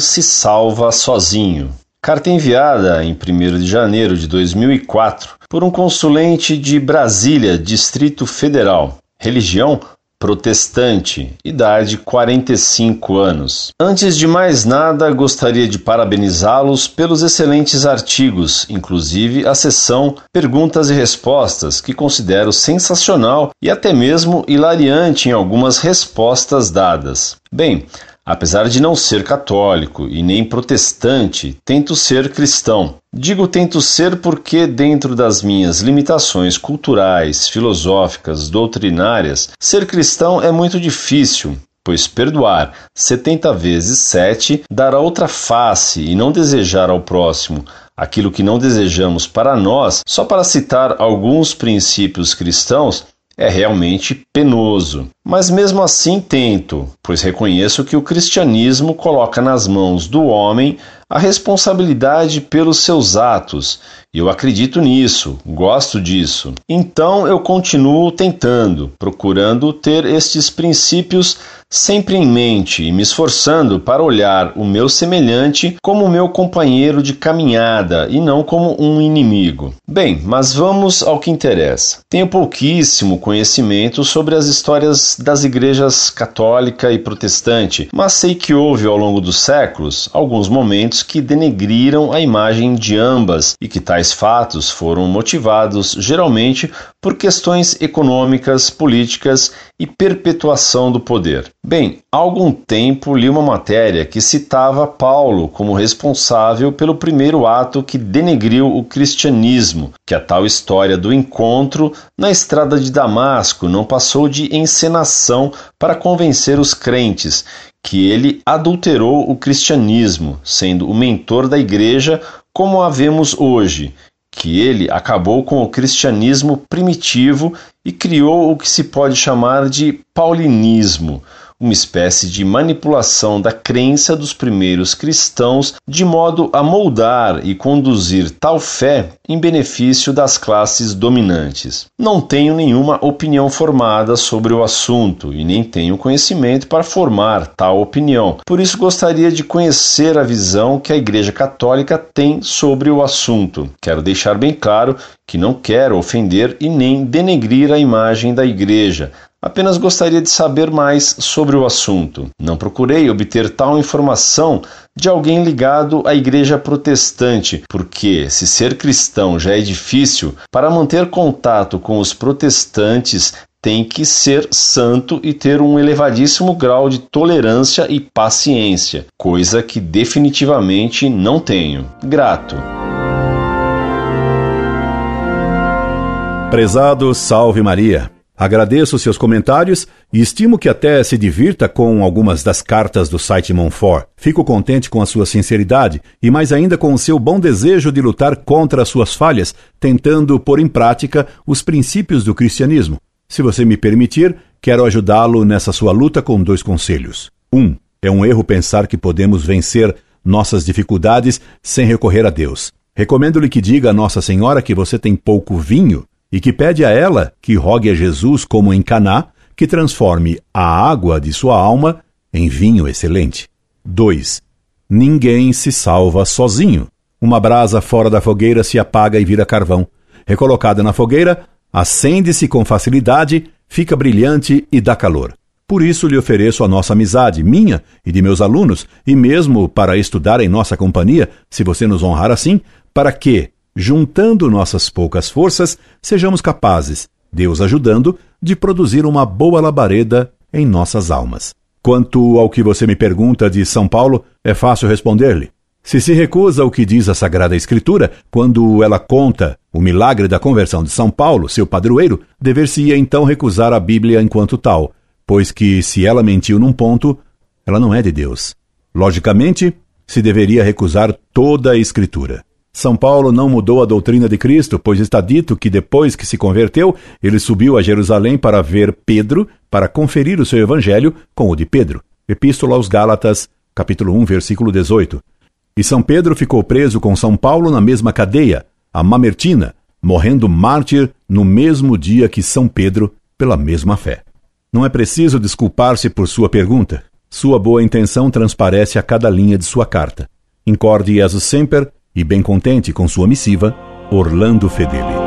se salva sozinho. Carta enviada em 1 de janeiro de 2004 por um consulente de Brasília, Distrito Federal. Religião protestante, idade 45 anos. Antes de mais nada, gostaria de parabenizá-los pelos excelentes artigos, inclusive a sessão Perguntas e Respostas, que considero sensacional e até mesmo hilariante em algumas respostas dadas. Bem, Apesar de não ser católico e nem protestante, tento ser cristão. Digo tento ser porque, dentro das minhas limitações culturais, filosóficas, doutrinárias, ser cristão é muito difícil, pois perdoar setenta vezes sete dará outra face e não desejar ao próximo aquilo que não desejamos para nós, só para citar alguns princípios cristãos, é realmente penoso. Mas mesmo assim tento, pois reconheço que o cristianismo coloca nas mãos do homem a responsabilidade pelos seus atos. Eu acredito nisso, gosto disso. Então eu continuo tentando, procurando ter estes princípios sempre em mente e me esforçando para olhar o meu semelhante como meu companheiro de caminhada e não como um inimigo. Bem, mas vamos ao que interessa. Tenho pouquíssimo conhecimento sobre as histórias das igrejas católica e protestante, mas sei que houve ao longo dos séculos alguns momentos que denegriram a imagem de ambas e que tais fatos foram motivados geralmente por questões econômicas, políticas e perpetuação do poder. Bem, há algum tempo li uma matéria que citava Paulo como responsável pelo primeiro ato que denegriu o cristianismo, que a tal história do encontro na estrada de Damasco não passou de encenação para convencer os crentes que ele adulterou o cristianismo, sendo o mentor da igreja como a vemos hoje, que ele acabou com o cristianismo primitivo e criou o que se pode chamar de paulinismo, uma espécie de manipulação da crença dos primeiros cristãos de modo a moldar e conduzir tal fé em benefício das classes dominantes. Não tenho nenhuma opinião formada sobre o assunto e nem tenho conhecimento para formar tal opinião. Por isso gostaria de conhecer a visão que a Igreja Católica tem sobre o assunto. Quero deixar bem claro que não quero ofender e nem denegrir a imagem da Igreja, Apenas gostaria de saber mais sobre o assunto. Não procurei obter tal informação de alguém ligado à Igreja Protestante, porque, se ser cristão já é difícil, para manter contato com os protestantes tem que ser santo e ter um elevadíssimo grau de tolerância e paciência, coisa que definitivamente não tenho. Grato. Prezado Salve Maria. Agradeço seus comentários e estimo que até se divirta com algumas das cartas do site Monfort. Fico contente com a sua sinceridade e mais ainda com o seu bom desejo de lutar contra as suas falhas, tentando pôr em prática os princípios do cristianismo. Se você me permitir, quero ajudá-lo nessa sua luta com dois conselhos. Um, é um erro pensar que podemos vencer nossas dificuldades sem recorrer a Deus. Recomendo-lhe que diga a Nossa Senhora que você tem pouco vinho e que pede a ela que rogue a Jesus, como em Caná, que transforme a água de sua alma em vinho excelente. 2. Ninguém se salva sozinho. Uma brasa fora da fogueira se apaga e vira carvão. Recolocada na fogueira, acende-se com facilidade, fica brilhante e dá calor. Por isso lhe ofereço a nossa amizade, minha e de meus alunos, e mesmo para estudar em nossa companhia, se você nos honrar assim, para que, juntando nossas poucas forças, sejamos capazes, Deus ajudando, de produzir uma boa labareda em nossas almas. Quanto ao que você me pergunta de São Paulo, é fácil responder-lhe. Se se recusa o que diz a Sagrada Escritura, quando ela conta o milagre da conversão de São Paulo, seu padroeiro, dever-se-ia então recusar a Bíblia enquanto tal, pois que se ela mentiu num ponto, ela não é de Deus. Logicamente, se deveria recusar toda a Escritura. São Paulo não mudou a doutrina de Cristo, pois está dito que depois que se converteu, ele subiu a Jerusalém para ver Pedro, para conferir o seu evangelho com o de Pedro. Epístola aos Gálatas, capítulo 1, versículo 18. E São Pedro ficou preso com São Paulo na mesma cadeia, a Mamertina, morrendo mártir no mesmo dia que São Pedro, pela mesma fé. Não é preciso desculpar-se por sua pergunta. Sua boa intenção transparece a cada linha de sua carta. Incorde Jesus Semper e bem contente com sua missiva, Orlando Fedeli.